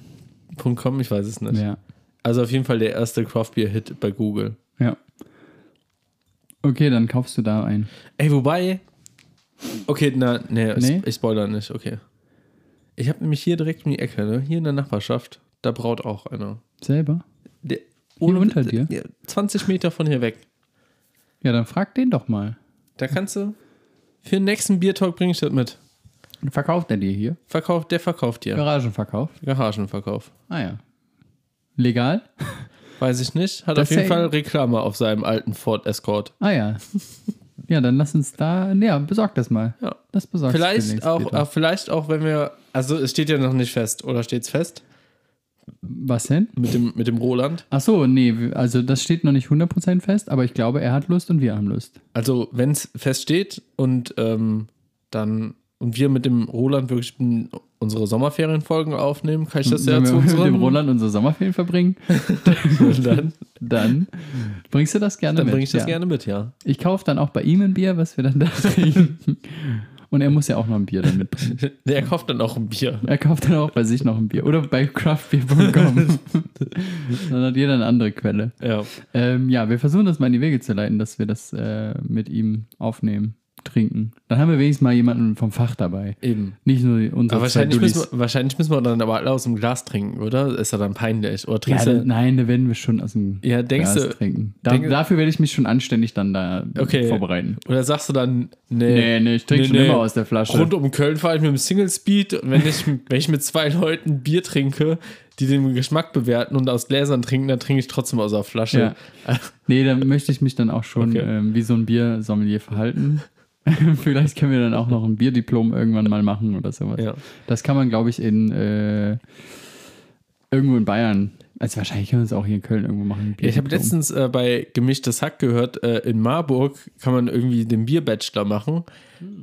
.com, ich weiß es nicht. Ja. Also auf jeden Fall der erste Craftbeer-Hit bei Google. ja. Okay, dann kaufst du da ein. Ey, wobei. Okay, na, nee, Nee? Ich, spoiler nicht, okay. Ich habe nämlich hier direkt um die Ecke, ne? Hier in der Nachbarschaft, da braut auch einer. Selber? Der, unter dir? Ja, 20 Meter von hier weg. Ja, dann frag den doch mal. Da kannst du. Für den nächsten Biertalk bringe ich das mit. Verkauft er dir hier? Verkauft, der verkauft dir. Garagenverkauf? Garagenverkauf. Ah ja. Legal? Weiß ich nicht. Hat Das auf jeden Fall Reklame auf seinem alten Ford Escort. Ah ja. Ja, dann lass uns da. Ja, besorg das mal. Ja. Das besorgst du Vielleicht auch, äh, vielleicht auch, wenn wir. Also es steht ja noch nicht fest, oder steht es fest? Was denn? Mit dem, mit dem Roland. Ach so, nee, also das steht noch nicht 100% fest, aber ich glaube, er hat Lust und wir haben Lust. Also, wenn es feststeht und ähm, dann und wir mit dem Roland wirklich unsere Sommerferienfolgen aufnehmen, kann ich das ja zu wir mit unserem dem Roland unsere Sommerferien verbringen, [LAUGHS] dann, dann bringst du das gerne dann mit. bringe ich das ja. gerne mit, ja. Ich kaufe dann auch bei ihm ein Bier, was wir dann da [LAUGHS] trinken. Und er muss ja auch noch ein Bier dann mitbringen. [LAUGHS] Der kauft dann auch ein Bier. Er kauft dann auch bei sich noch ein Bier. Oder bei craftbeer.com. dann hat jeder eine andere Quelle. Ja. Ähm, ja, wir versuchen das mal in die Wege zu leiten, dass wir das äh, mit ihm aufnehmen, trinken. Dann haben wir wenigstens mal jemanden vom Fach dabei. Eben. Nicht nur unsere Aber wahrscheinlich müssen, wir, wahrscheinlich müssen wir dann aber alle aus dem Glas trinken, oder? Ist ja dann peinlich. Oder Ja, trinkst da, du. nein, da werden wir schon aus dem Ja, denkst Glas du- trinken. Da, denk- dafür werde ich mich schon anständig dann da Okay. vorbereiten. Oder sagst du dann, nee, Nee, nee, ich trinke schon immer aus der Flasche. Rund um Köln fahre ich mit dem Single Speed und wenn ich, [LAUGHS] wenn ich mit zwei Leuten Bier trinke, die den Geschmack bewerten und aus Gläsern trinken, dann trinke ich trotzdem aus der Flasche. Ja. [LAUGHS] Nee, da möchte ich mich dann auch schon Okay. ähm, wie so ein Biersommelier verhalten. [LAUGHS] Vielleicht können wir dann auch noch ein Bierdiplom irgendwann mal machen oder sowas. Ja. Das kann man, glaube ich, in äh, irgendwo in Bayern. Also wahrscheinlich können wir es auch hier in Köln irgendwo machen. Ja, ich habe letztens äh, bei Gemischtes Hack gehört, äh, in Marburg kann man irgendwie den Bierbachelor machen.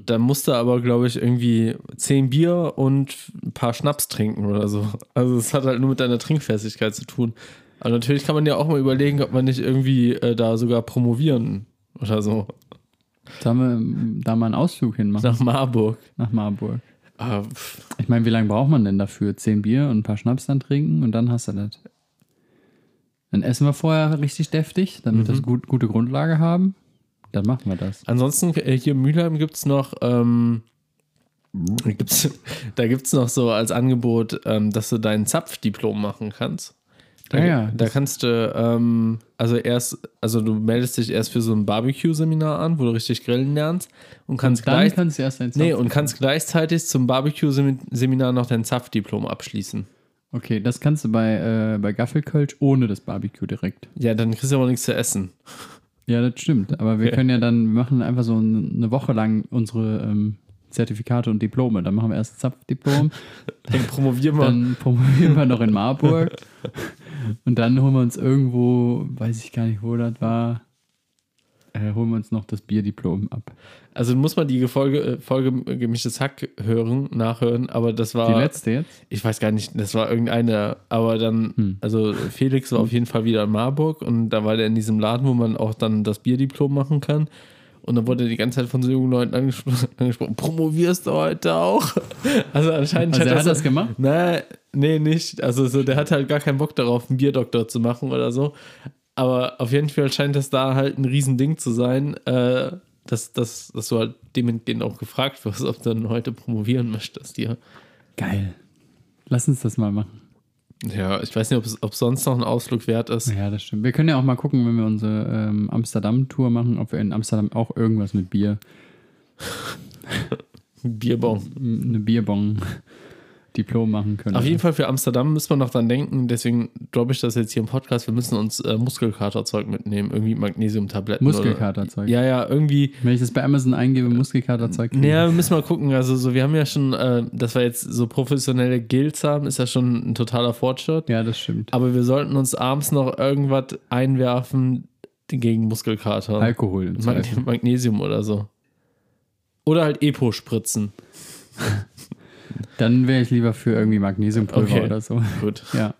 Da musst du aber, glaube ich, irgendwie zehn Bier und ein paar Schnaps trinken oder so. Also es hat halt nur mit deiner Trinkfestigkeit zu tun. Aber natürlich kann man ja auch mal überlegen, ob man nicht irgendwie äh, da sogar promovieren oder so. Sollen wir ähm, da mal einen Ausflug hinmachen Nach Marburg. nach Marburg? Ah. Ich meine, wie lange braucht man denn dafür? Zehn Bier und ein paar Schnaps dann trinken und dann hast du das. Dann essen wir vorher richtig deftig, damit wir das gut, gute Grundlage haben. Dann machen wir das. Ansonsten äh, hier in Mülheim gibt es noch, ähm, gibt's, [LAUGHS] da gibt es noch so als Angebot, ähm, dass du dein Zapfdiplom machen kannst. Da, Ah ja, da kannst du, ähm, also erst, also du meldest dich erst für so ein Barbecue-Seminar an, wo du richtig grillen lernst und kannst dann gleich, kannst nee, und kannst gleichzeitig zum Barbecue-Seminar noch dein Zapfdiplom abschließen. Okay, das kannst du bei, äh, bei Gaffelkölsch ohne das Barbecue direkt. Ja, dann kriegst du aber nichts zu essen. Ja, das stimmt. Aber wir Okay. können ja dann, wir machen einfach so ein- eine Woche lang unsere ähm, Zertifikate und Diplome. Dann machen wir erst Zapfdiplom, [LAUGHS] Dann promovieren wir. dann promovieren wir noch in Marburg und dann holen wir uns irgendwo, weiß ich gar nicht, wo das war, äh, holen wir uns noch das Bierdiplom ab. Also muss man die Folge, äh, Folge Gemischtes Hack hören, nachhören, aber das war. Die letzte jetzt? Ich weiß gar nicht, das war irgendeine, aber dann, Hm. also Felix war auf jeden Fall wieder in Marburg und da war der in diesem Laden, wo man auch dann das Bierdiplom machen kann. Und dann wurde die ganze Zeit von so jungen Leuten angespro [LAUGHS] angesprochen, promovierst du heute auch? [LAUGHS] Also anscheinend Also er das hat das gemacht? Nee, nee, nicht. Also so, der hat halt gar keinen Bock darauf, einen Bierdoktor zu machen oder so. Aber auf jeden Fall scheint das da halt ein Riesending zu sein, äh, dass, dass, dass du halt dementsprechend auch gefragt wirst, ob du dann heute promovieren möchtest hier. Geil. Lass uns das mal machen. Ja, ich weiß nicht, ob es ob sonst noch ein Ausflug wert ist. Ja, das stimmt. Wir können ja auch mal gucken, wenn wir unsere ähm, Amsterdam-Tour machen, ob wir in Amsterdam auch irgendwas mit Bier, [LAUGHS] Bierbong. eine Bierbong. Diplom machen können. Auf jeden Fall für Amsterdam müssen wir noch dran denken, deswegen droppe ich das jetzt hier im Podcast. Wir müssen uns äh, Muskelkaterzeug mitnehmen, irgendwie Magnesiumtabletten. Muskelkaterzeug. Oder, ja, ja, irgendwie. Wenn ich das bei Amazon eingebe, Muskelkaterzeug. Naja, wir müssen mal gucken. Also, so, wir haben ja schon, äh, dass wir jetzt so professionelle Gilts haben, ist ja schon ein totaler Fortschritt. Ja, das stimmt. Aber wir sollten uns abends noch irgendwas einwerfen gegen Muskelkater. Alkohol Mag. Magnesium oder so. Oder halt Epo spritzen. [LAUGHS] Dann wäre ich lieber für irgendwie Magnesiumpulver Okay. oder so. Gut. Ja.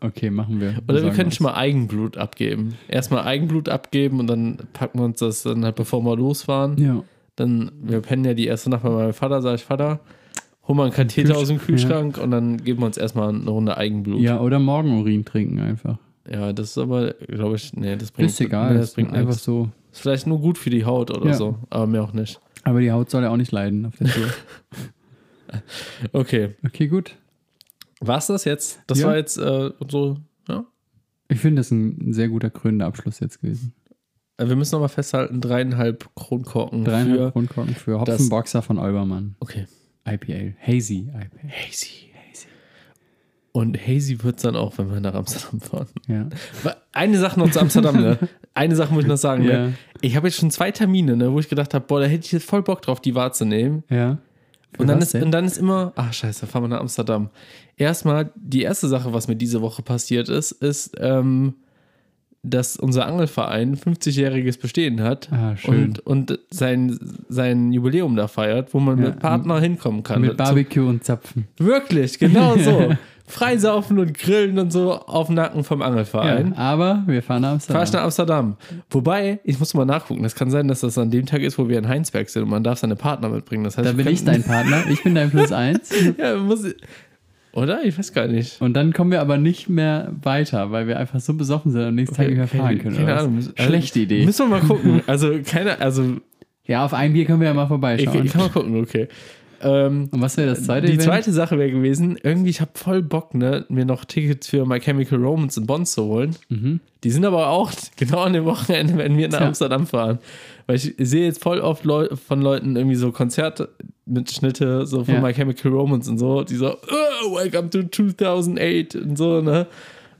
Okay, machen wir. Oder wir können uns. schon mal Eigenblut abgeben. Erstmal Eigenblut abgeben und dann packen wir uns das dann halt, bevor wir losfahren. Ja. Dann, wir pennen ja die erste Nacht bei meinem Vater, sag ich, Vater, hol mal einen Katheter aus dem Kühlschrank und dann geben wir uns erstmal eine Runde Eigenblut. ja, oder Morgenurin trinken einfach. Ja, das ist aber, glaube ich, nee, das bringt, Ist egal. nee, das bringt einfach nichts. so. Ist vielleicht nur gut für die Haut oder Ja. so, aber mir auch nicht. Aber die Haut soll ja auch nicht leiden auf der Tour. [LAUGHS] Okay, Okay, gut. war's das jetzt? Das Ja. war jetzt äh, so, ja. Ich finde das ein sehr guter krönender Abschluss jetzt gewesen. Äh, Wir müssen nochmal festhalten, dreieinhalb Kronkorken Dreieinhalb für, Grundkorken für Hopfenboxer von Olbermann. okay, IPA. Hazy IPA. Hazy. Und Hazy wird es dann auch, wenn wir nach Amsterdam fahren. Ja. Eine Sache noch zu Amsterdam, ne? [LAUGHS] Eine Sache muss ich noch sagen, Ja. ne? Ich habe jetzt schon zwei Termine, ne, wo ich gedacht habe, boah, da hätte ich jetzt voll Bock drauf, die wahrzunehmen. Ja. Und dann, ist, und dann ist immer, ach scheiße, fahren wir nach Amsterdam. Erstmal, die erste Sache, was mir diese Woche passiert ist, ist, ähm, dass unser Angelverein 50-jähriges Bestehen hat Ah, und, und sein, sein Jubiläum da feiert, wo man Ja. mit Partner hinkommen kann. Mit Barbecue und Zapfen. Wirklich, genau so. [LAUGHS] Freisaufen und grillen und so auf dem Nacken vom Angelverein. Ja, aber wir fahren nach ich Amsterdam. nach Amsterdam. Wobei, ich muss mal nachgucken. Das kann sein, dass das an dem Tag ist, wo wir in Heinsberg sind und man darf seine Partner mitbringen. Das heißt, Da bin ich dein Partner. Ich bin dein Plus eins. [LAUGHS] Ja, muss, oder? Ich weiß gar nicht. Und dann kommen wir aber nicht mehr weiter, weil wir einfach so besoffen sind und am nächsten Tag nicht mehr fahren können. Keine? Ahnung. Also, Schlechte Idee. Müssen wir mal gucken. Also, keine, also, Ja, auf ein Bier können wir ja mal ich, vorbeischauen. ich kann mal gucken, okay. Ähm, Und was wäre das zweite die Event? zweite Sache wäre gewesen, irgendwie, ich habe voll Bock, ne, mir noch Tickets für My Chemical Romance in Bonn zu holen. Die sind aber auch [LAUGHS] genau an dem Wochenende, wenn wir nach Tja. Amsterdam fahren. Weil ich sehe jetzt voll oft Leu von Leuten irgendwie so Konzertmitschnitte so von Ja. My Chemical Romance und so, die so, oh, welcome to 2008 und so, ne.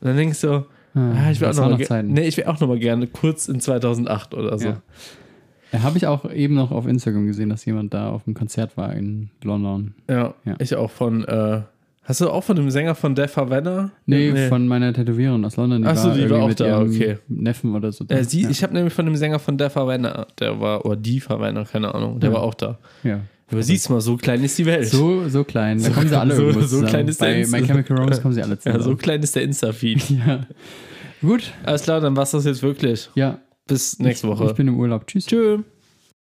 Und dann denkst du, ah, ich will auch das noch, noch nee, ich will auch noch mal gerne kurz in 2008 oder so. Ja. Ja, Habe ich auch eben noch auf Instagram gesehen, dass jemand da auf einem Konzert war in London. Ja, Ja. ich auch von, äh, hast du auch von dem Sänger von Def Havana? Nee, von meiner Tätowiererin aus London. Ach so, die war irgendwie auch da, okay. Neffen oder so. da. Äh, sie, ja. Ich habe nämlich von dem Sänger von Def Havana, der war, oder die Havana, keine Ahnung, der Ja. war auch da. ja. Aber siehst mal, so klein ist die Welt. So, so klein. Da So- kommen sie alle so- irgendwo so zusammen. klein ist der Bei Insta- My Chemical Romance kommen sie alle ja, zusammen. so klein ist der Insta-Feed. [LAUGHS] ja. Gut. Alles klar, dann war's das jetzt wirklich. Ja. Bis nächste Ich Woche. bin im Urlaub. Tschüss. Tschö.